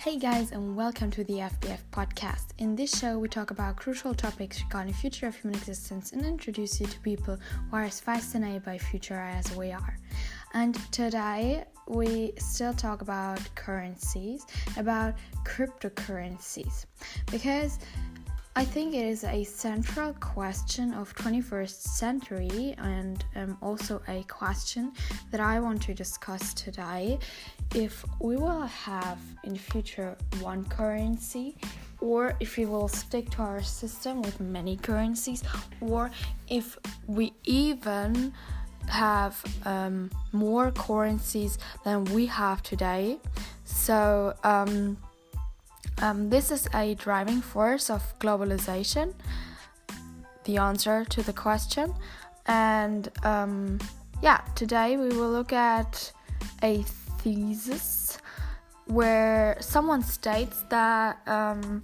Hey guys, and welcome to the FBF podcast. In this show, we talk about crucial topics regarding the future of human existence and introduce you to people who are as fascinated by future as we are. And today, we still talk about currencies, about cryptocurrencies, because I think it is a central question of 21st century and um, also a question that I want to discuss today. If we will have in future one currency, or if we will stick to our system with many currencies, or if we even have um, more currencies than we have today. So, um, um, this is a driving force of globalization, the answer to the question. And um, yeah, today we will look at a thesis where someone states that um,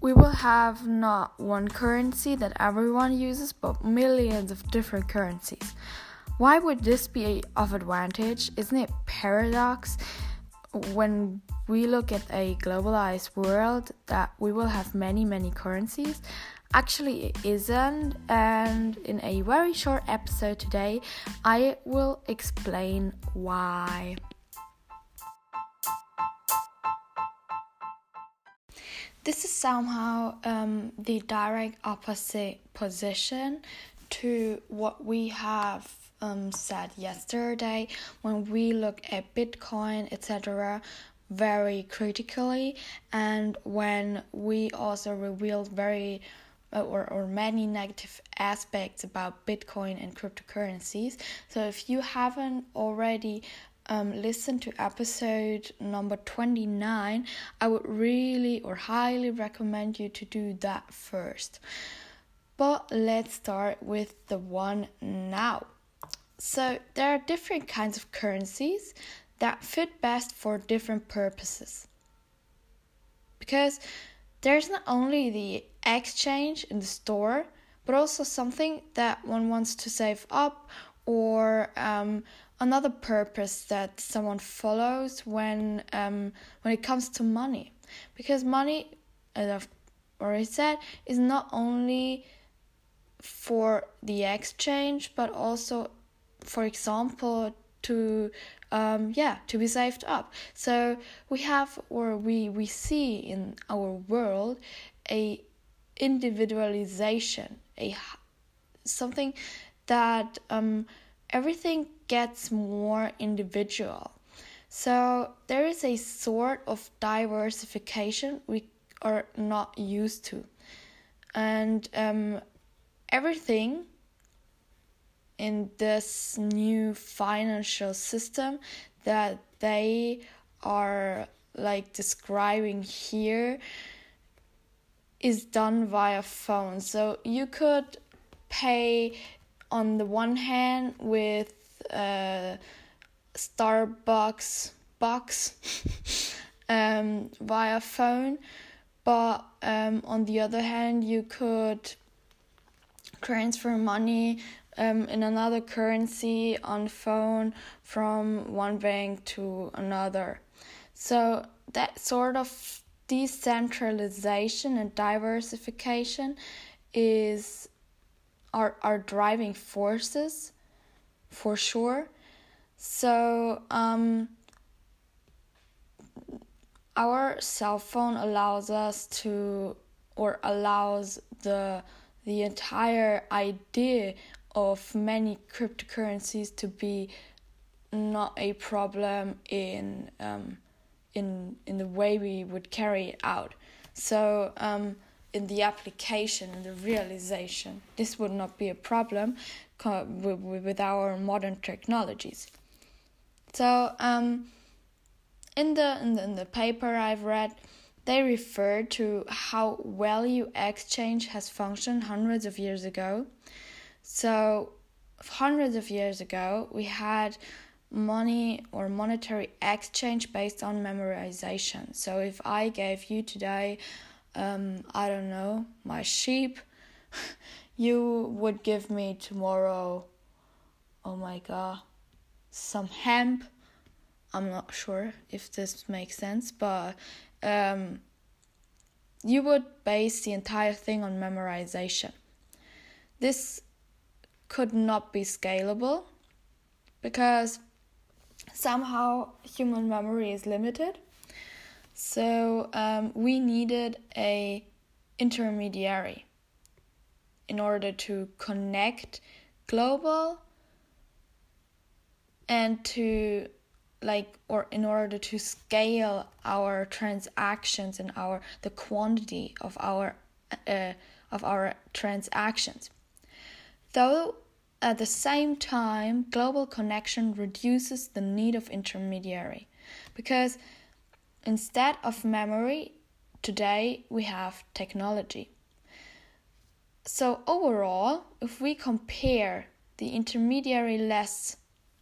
we will have not one currency that everyone uses, but millions of different currencies. Why would this be of advantage? Isn't it paradox? When we look at a globalized world that we will have many many currencies actually it isn't. And in a very short episode today i will explain why. This is somehow um, the direct opposite position to what we have um, said yesterday when we look at Bitcoin, etc., very critically, and when we also revealed very uh, or, or many negative aspects about Bitcoin and cryptocurrencies. So, if you haven't already um, listened to episode number 29, I would really or highly recommend you to do that first. But let's start with the one now. So, there are different kinds of currencies that fit best for different purposes. Because there's not only the exchange in the store, but also something that one wants to save up or um, another purpose that someone follows when um, when it comes to money. Because money, as I've already said, is not only for the exchange but also for example to um, yeah to be saved up. So we have or we we see in our world a individualization a something that um, everything gets more individual. So there is a sort of diversification we are not used to. And um, everything in this new financial system that they are like describing here is done via phone. So you could pay on the one hand with uh, Starbucks bucks um, via phone, but um, on the other hand, you could transfer money um, in another currency on phone from one bank to another. So that sort of decentralization and diversification is are are driving forces for sure. So um, our cell phone allows us to or allows the the entire idea of many cryptocurrencies to be not a problem in um, in in the way we would carry it out. So um, in the application and the realization, this would not be a problem with our modern technologies. So um, in the in the, in the paper I've read. They refer to how value exchange has functioned hundreds of years ago so, hundreds of years ago, we had money or monetary exchange based on memorization. So, if I gave you today, um, I don't know, my sheep, you would give me tomorrow, oh my god, some hemp. I'm not sure if this makes sense, but um, you would base the entire thing on memorization. This could not be scalable because somehow human memory is limited. So um, we needed a intermediary in order to connect global and to like or in order to scale our transactions and our the quantity of our uh, of our transactions though at the same time global connection reduces the need of intermediary. Because instead of memory today we have technology. So overall if we compare the intermediary less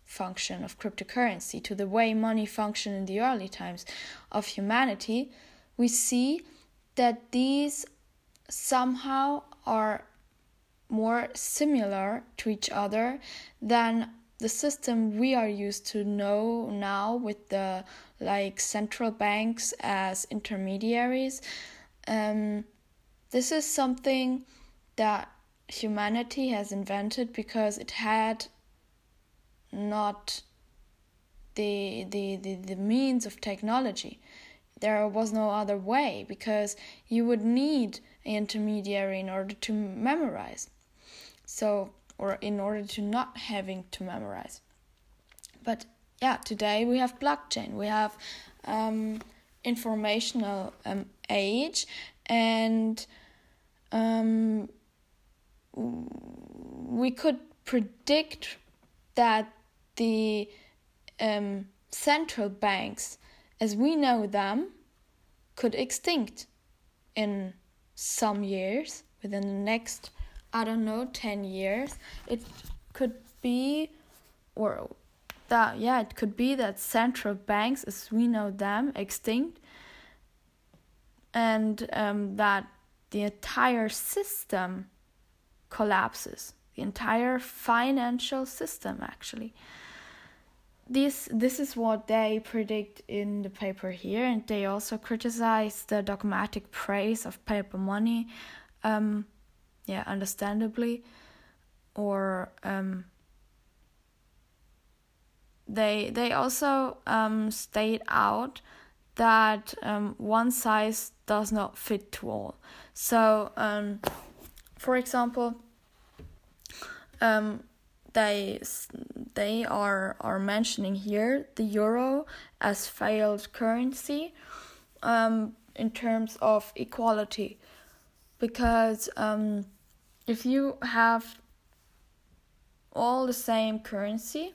function of cryptocurrency to the way money functioned in the early times of humanity, we see that these somehow are more similar to each other than the system we are used to know now with the like central banks as intermediaries. Um, this is something that humanity has invented because it had not the, the, the, the means of technology. There was no other way because you would need an intermediary in order to memorize. So, or in order to not having to memorize. But yeah, today we have blockchain, we have um, informational um, age, and um, we could predict that the um, central banks, as we know them, could extinct in some years within the next I don't know 10 years. It could be or that yeah, it could be that central banks as we know them extinct and um, that the entire system collapses the entire financial system actually this this is what they predict in the paper here and they also criticize the dogmatic praise of paper money um yeah understandably. Or um they they also um state out that um one size does not fit to all. So um for example um they they are are mentioning here the euro as failed currency um, in terms of equality. Because um, if you have all the same currency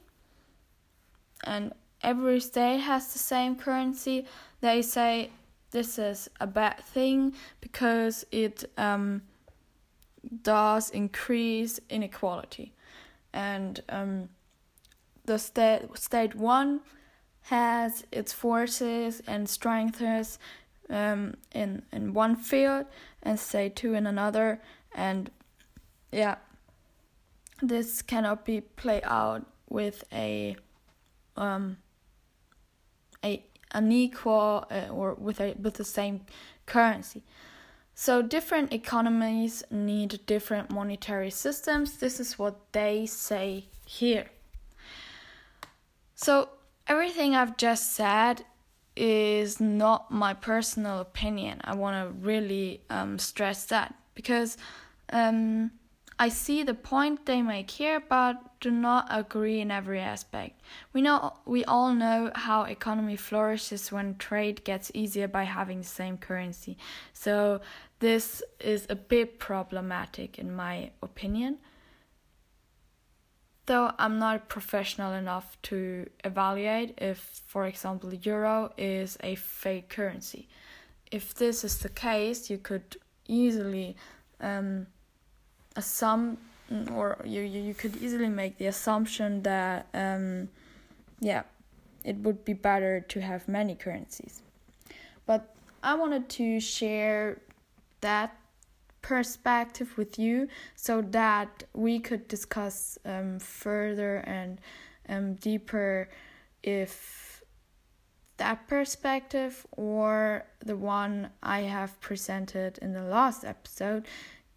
and every state has the same currency they say this is a bad thing because it um, does increase inequality. And um, the state state one has its forces and strengths um, in in one field and state two in another. And yeah this cannot be played out with a um a unequal uh, or with a with the same currency so, different economies need different monetary systems. This is what they say here. So, everything I've just said is not my personal opinion. I want to really um, stress that because um, I see the point they make here, but do not agree in every aspect. We know we all know how economy flourishes when trade gets easier by having the same currency. So this is a bit problematic in my opinion. Though I'm not professional enough to evaluate if, for example, euro is a fake currency. If this is the case, you could easily um, assume or you, you could easily make the assumption that um, yeah it would be better to have many currencies. But i wanted to share that perspective with you so that we could discuss um, further and um, deeper if that perspective or the one I have presented in the last episode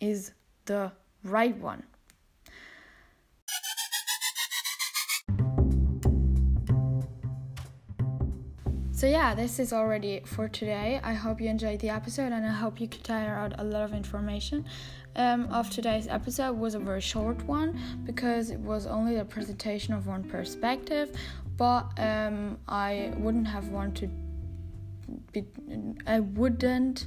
is the right one. So, yeah, this is already for today. I hope you enjoyed the episode and I hope you could tire out a lot of information. Um, of today's episode was a very short one because it was only a presentation of one perspective, but um, I wouldn't have wanted be, I wouldn't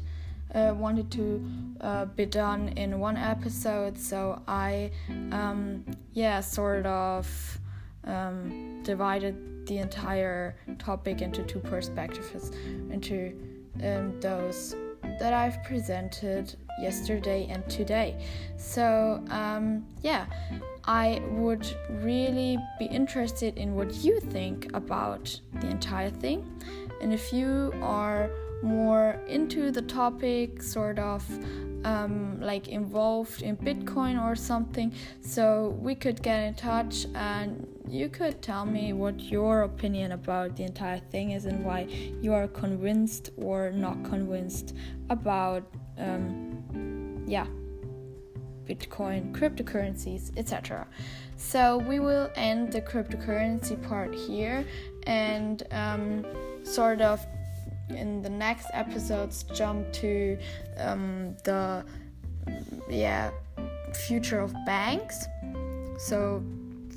uh, wanted to uh, be done in one episode, so I um, yeah sort of um, divided the entire topic into two perspectives, into um, those that I've presented yesterday and today. So, um, yeah, I would really be interested in what you think about the entire thing. And if you are more into the topic, sort of um, like involved in Bitcoin or something, so we could get in touch and you could tell me what your opinion about the entire thing is and why you are convinced or not convinced about, um, yeah, Bitcoin, cryptocurrencies, etc. So we will end the cryptocurrency part here and um, sort of in the next episodes jump to um, the yeah future of banks. So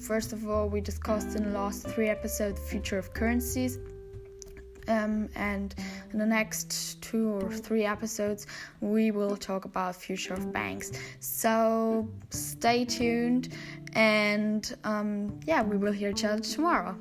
first of all we discussed in the last three episodes the future of currencies. Um, and in the next two or three episodes we will talk about future of banks. So stay tuned and um, yeah we will hear each other tomorrow